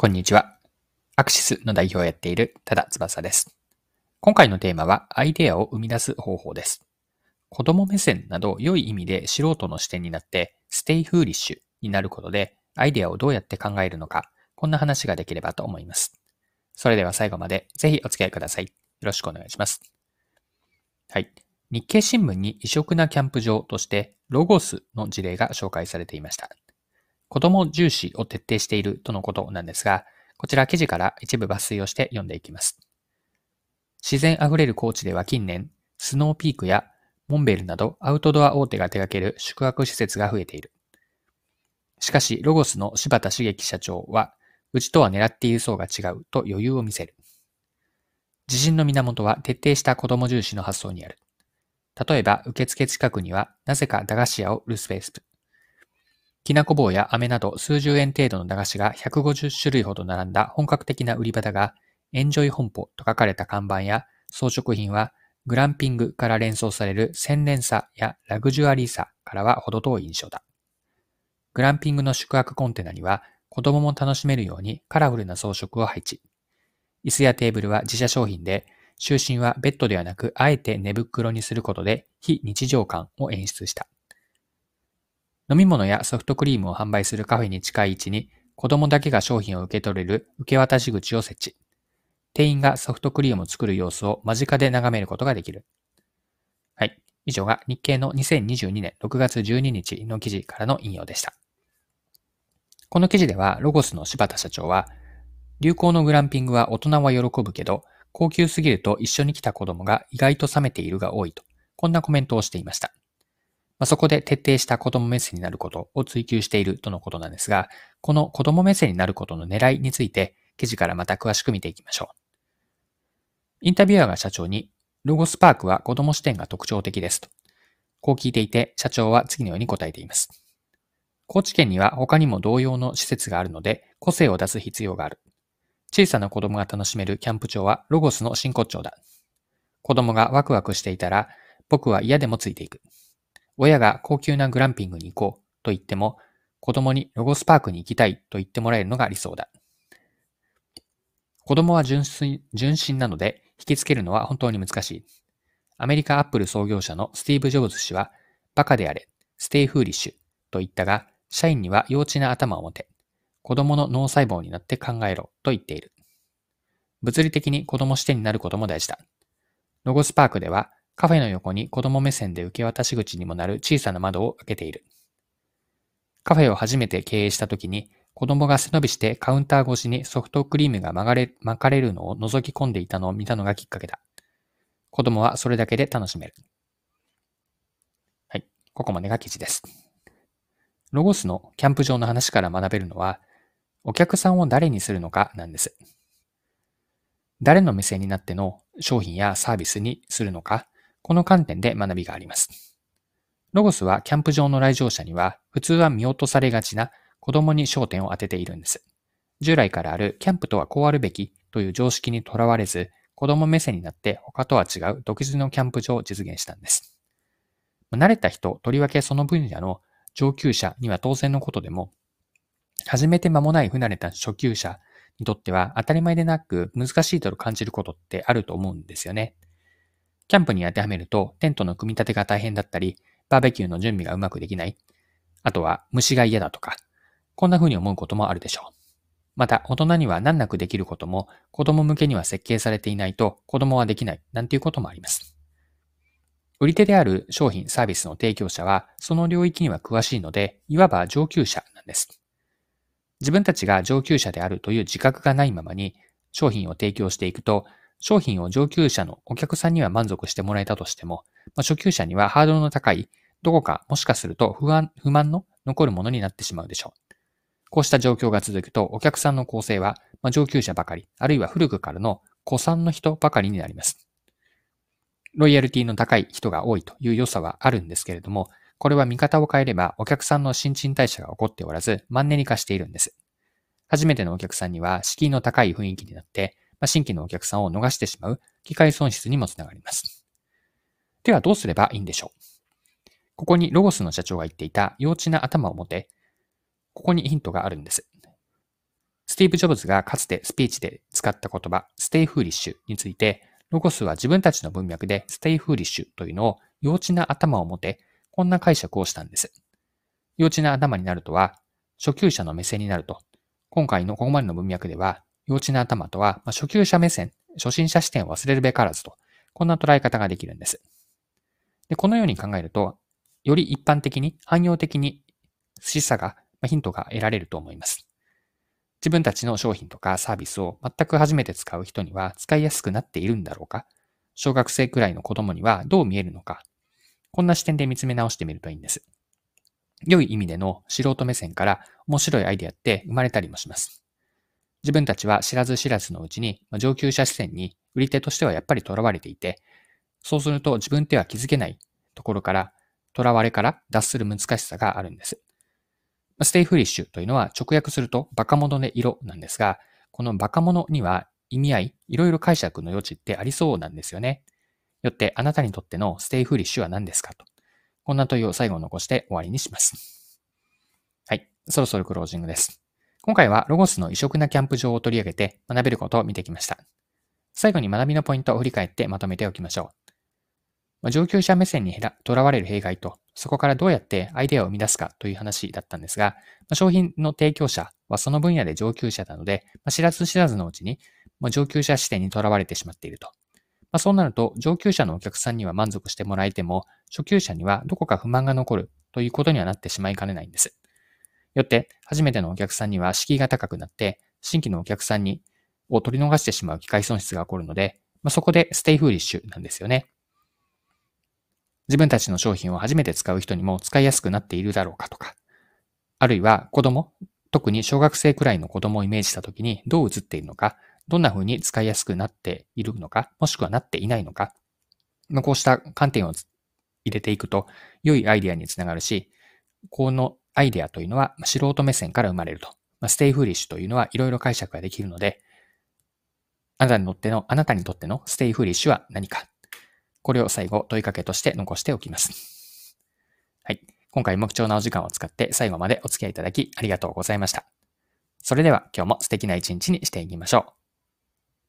こんにちは。アクシスの代表をやっている多田翼です。今回のテーマはアイデアを生み出す方法です。子供目線など良い意味で素人の視点になって stay foolish になることでアイデアをどうやって考えるのか、こんな話ができればと思います。それでは最後までぜひお付き合いください。よろしくお願いします。はい。日経新聞に異色なキャンプ場としてロゴスの事例が紹介されていました。子供重視を徹底しているとのことなんですが、こちら記事から一部抜粋をして読んでいきます。自然あふれる高地では近年、スノーピークやモンベルなどアウトドア大手が手掛ける宿泊施設が増えている。しかし、ロゴスの柴田茂樹社長は、うちとは狙っている層が違うと余裕を見せる。自信の源は徹底した子供重視の発想にある。例えば、受付近くにはなぜか駄菓子屋を売るスペース。きなこ棒や飴など数十円程度の駄菓子が150種類ほど並んだ本格的な売り場だが、エンジョイ本舗と書かれた看板や装飾品はグランピングから連想される洗練さやラグジュアリーさからは程遠い印象だ。グランピングの宿泊コンテナには子供も楽しめるようにカラフルな装飾を配置。椅子やテーブルは自社商品で、就寝はベッドではなくあえて寝袋にすることで非日常感を演出した。飲み物やソフトクリームを販売するカフェに近い位置に子供だけが商品を受け取れる受け渡し口を設置。店員がソフトクリームを作る様子を間近で眺めることができる。はい。以上が日経の2022年6月12日の記事からの引用でした。この記事では、ロゴスの柴田社長は、流行のグランピングは大人は喜ぶけど、高級すぎると一緒に来た子供が意外と冷めているが多いと、こんなコメントをしていました。まあ、そこで徹底した子供目線になることを追求しているとのことなんですが、この子供目線になることの狙いについて記事からまた詳しく見ていきましょう。インタビュアーが社長に、ロゴスパークは子供視点が特徴的ですと。こう聞いていて、社長は次のように答えています。高知県には他にも同様の施設があるので、個性を出す必要がある。小さな子供が楽しめるキャンプ場はロゴスの真骨頂だ。子供がワクワクしていたら、僕は嫌でもついていく。親が高級なグランピングに行こうと言っても、子供にロゴスパークに行きたいと言ってもらえるのが理想だ。子供は純粋純真なので、引きつけるのは本当に難しい。アメリカアップル創業者のスティーブ・ジョブズ氏は、バカであれ、 stay foolish と言ったが、社員には幼稚な頭を持て、子供の脳細胞になって考えろと言っている。物理的に子供視点になることも大事だ。ロゴスパークではカフェの横に子供目線で受け渡し口にもなる小さな窓を開けている。カフェを初めて経営した時に、子供が背伸びしてカウンター越しにソフトクリームが巻かれ巻かれるのを覗き込んでいたのを見たのがきっかけだ。子供はそれだけで楽しめる。はい。ここまでが記事です。ロゴスのキャンプ場の話から学べるのは、お客さんを誰にするのかなんです。誰の目線になっての商品やサービスにするのか、この観点で学びがあります。ロゴスはキャンプ場の来場者には普通は見落とされがちな子供に焦点を当てているんです。従来からあるキャンプとはこうあるべきという常識にとらわれず、子供目線になって他とは違う独自のキャンプ場を実現したんです。慣れた人、とりわけその分野の上級者には当然のことでも、始めて間もない不慣れた初級者にとっては当たり前でなく難しいと感じることってあると思うんですよね。キャンプに当てはめると、テントの組み立てが大変だったり、バーベキューの準備がうまくできない。あとは、虫が嫌だとか、こんな風に思うこともあるでしょう。また、大人には難なくできることも、子供向けには設計されていないと、子供はできない、なんていうこともあります。売り手である商品、サービスの提供者は、その領域には詳しいので、いわば上級者なんです。自分たちが上級者であるという自覚がないままに、商品を提供していくと、商品を上級者のお客さんには満足してもらえたとしても、まあ、初級者にはハードルの高い、どこかもしかすると不安、不満の残るものになってしまうでしょう。こうした状況が続くと、お客さんの構成は、まあ、上級者ばかり、あるいは古くからの古参の人ばかりになります。ロイヤルティの高い人が多いという良さはあるんですけれども、これは見方を変えればお客さんの新陳代謝が起こっておらず、マンネリ化しているんです。初めてのお客さんには敷居の高い雰囲気になって、まあ、新規のお客さんを逃してしまう機会損失にもつながります。ではどうすればいいんでしょう？ここにロゴスの社長が言っていた幼稚な頭を持て、ここにヒントがあるんです。スティーブ・ジョブズがかつてスピーチで使った言葉、 stay foolish について、ロゴスは自分たちの文脈で Stay foolish というのを幼稚な頭を持て、こんな解釈をしたんです。幼稚な頭になるとは、初級者の目線になると。今回のここまでの文脈では、幼稚な頭とは、まあ、初級者目線、初心者視点を忘れるべからずと、こんな捉え方ができるんです。でこのように考えると、より一般的に、汎用的に示唆が、まあ、ヒントが得られると思います。自分たちの商品とかサービスを全く初めて使う人には使いやすくなっているんだろうか？小学生くらいの子供にはどう見えるのか？こんな視点で見つめ直してみるといいんです。良い意味での素人目線から面白いアイデアって生まれたりもします。自分たちは知らず知らずのうちに上級者視点に売り手としてはやっぱり囚われていて、そうすると自分では気づけないところから、囚われから脱する難しさがあるんです。Stay foolish というのは直訳するとバカ者でいろなんですが、このバカ者には意味合い、いろいろ解釈の余地ってありそうなんですよね。よってあなたにとっての Stay foolish は何ですかと。こんな問いを最後残して終わりにします。はい。そろそろクロージングです。今回はロゴスの異色なキャンプ場を取り上げて学べることを見てきました。最後に学びのポイントを振り返ってまとめておきましょう。上級者目線にとらわれる弊害と、そこからどうやってアイデアを生み出すかという話だったんですが、商品の提供者はその分野で上級者なので、知らず知らずのうちに、上級者視点にとらわれてしまっていると。まあ、そうなると、上級者のお客さんには満足してもらえても、初級者にはどこか不満が残るということにはなってしまいかねないんです。よって、初めてのお客さんには敷居が高くなって、新規のお客さんにを取り逃してしまう機会損失が起こるので、まあ、そこで Stay foolish なんですよね。自分たちの商品を初めて使う人にも使いやすくなっているだろうかとか、あるいは子供、特に小学生くらいの子供をイメージしたときにどう映っているのか、どんな風に使いやすくなっているのか、もしくはなっていないのか、まあこうした観点を入れていくと良いアイディアにつながるし、このアイデアというのは素人目線から生まれると。 Stay foolish というのはいろいろ解釈ができるので、あなたにとっての、あなたにとっての Stay foolish は何かこれを最後問いかけとして残しておきます。はい。今回も貴重なお時間を使って最後までお付き合いいただきありがとうございました。それでは今日も素敵な一日にしていきましょう。